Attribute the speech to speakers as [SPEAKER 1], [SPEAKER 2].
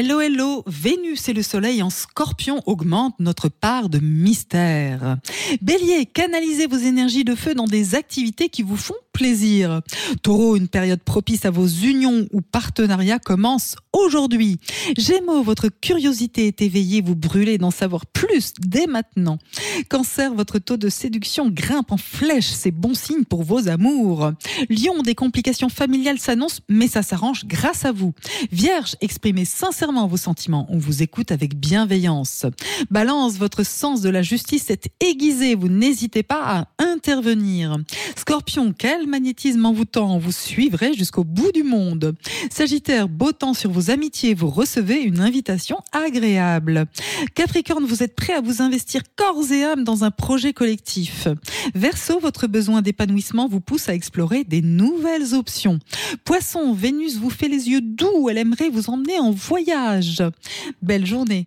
[SPEAKER 1] Hello, hello, Vénus et le Soleil en scorpion augmentent notre part de mystère. Bélier, canalisez vos énergies de feu dans des activités qui vous font plaisir. Taureau, une période propice à vos unions ou partenariats commence aujourd'hui. Gémeaux, votre curiosité est éveillée, vous brûlez d'en savoir plus dès maintenant. Cancer, votre taux de séduction grimpe en flèche, c'est bon signe pour vos amours. Lion, des complications familiales s'annoncent, mais ça s'arrange grâce à vous. Vierge, exprimez sincèrement vos sentiments, on vous écoute avec bienveillance. Balance, votre sens de la justice est aiguisé, vous n'hésitez pas à intervenir. Scorpion, quel magnétisme envoûtant, vous suivrez jusqu'au bout du monde. Sagittaire, beau temps sur vos amitiés, vous recevez une invitation agréable. Capricorne, vous êtes prêt à vous investir corps et âme dans un projet collectif. Verseau, votre besoin d'épanouissement vous pousse à explorer des nouvelles options. Poisson, Vénus vous fait les yeux doux, elle aimerait vous emmener en voyage. Belle journée.